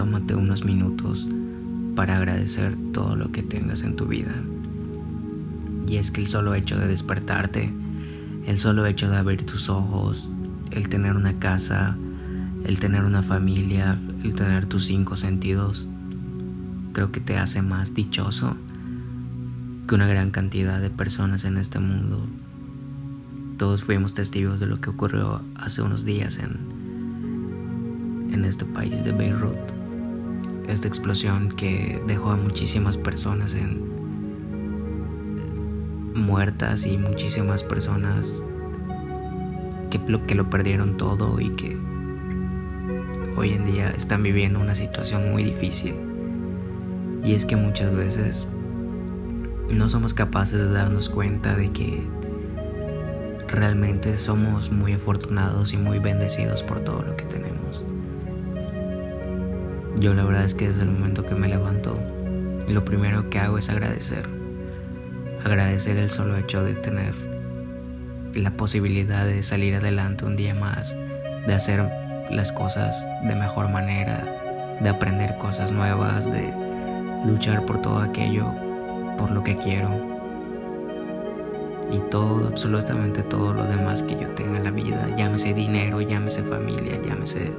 tomarte unos minutos para agradecer todo lo que tengas en tu vida. Y es que el solo hecho de despertarte, el solo hecho de abrir tus ojos, el tener una casa, el tener una familia, el tener tus cinco sentidos, creo que te hace más dichoso que una gran cantidad de personas en este mundo. Todos fuimos testigos de lo que ocurrió hace unos días en, en este país de Beirut. Esta explosión que dejó a muchísimas personas muertas y muchísimas personas que lo, que lo perdieron todo y que hoy en día están viviendo una situación muy difícil. Y es que muchas veces no somos capaces de darnos cuenta de que realmente somos muy afortunados y muy bendecidos por todo lo que tenemos. Yo la verdad es que desde el momento que me levanto, lo primero que hago es agradecer. Agradecer el solo hecho de tener la posibilidad de salir adelante un día más, de hacer las cosas de mejor manera, de aprender cosas nuevas, de luchar por todo aquello por lo que quiero y todo, absolutamente todo lo demás que yo tenga en la vida, llámese dinero, llámese familia, llámese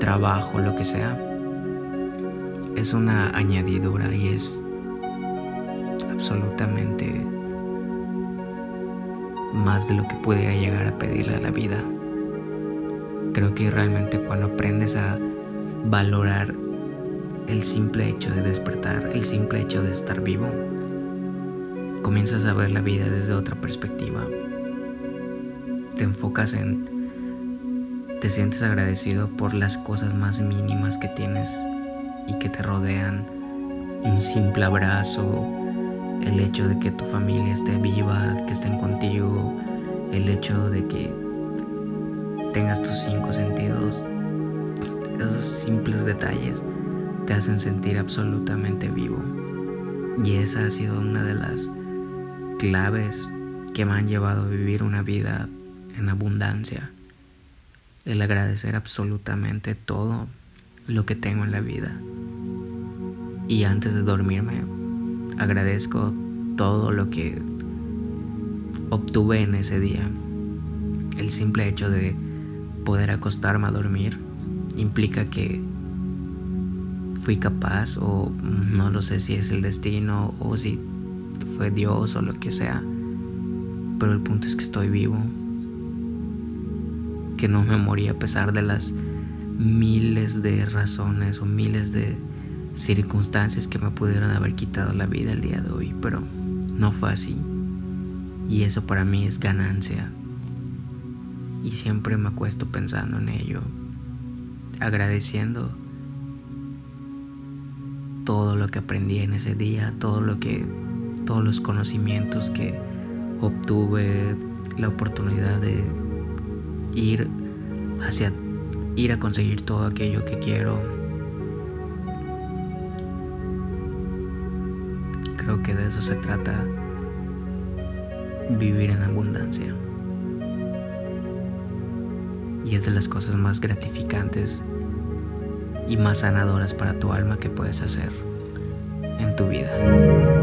trabajo, lo que sea, es una añadidura y es absolutamente más de lo que pudiera llegar a pedirle a la vida. Creo que realmente cuando aprendes a valorar el simple hecho de despertar, el simple hecho de estar vivo, comienzas a ver la vida desde otra perspectiva. Te enfocas en, te sientes agradecido por las cosas más mínimas que tienes y que te rodean. Un simple abrazo, el hecho de que tu familia esté viva, que estén contigo, el hecho de que tengas tus cinco sentidos, esos simples detalles te hacen sentir absolutamente vivo. Y esa ha sido una de las claves que me han llevado a vivir una vida en abundancia. El agradecer absolutamente todo lo que tengo en la vida. Y antes de dormirme, agradezco todo lo que obtuve en ese día. El simple hecho de poder acostarme a dormir implica que fui capaz o no lo sé si es el destino o si fue Dios o lo que sea. Pero el punto es que estoy vivo. Que no me morí a pesar de las miles de razones o miles de circunstancias que me pudieron haber quitado la vida el día de hoy. Pero no fue así. Y eso para mí es ganancia. Y siempre me acuesto pensando en ello. Agradeciendo todo lo que aprendí en ese día, todo lo que, todos los conocimientos que obtuve, la oportunidad de ir hacia, ir a conseguir todo aquello que quiero. Creo que de eso se trata vivir en abundancia. Y es de las cosas más gratificantes y más sanadoras para tu alma que puedes hacer en tu vida.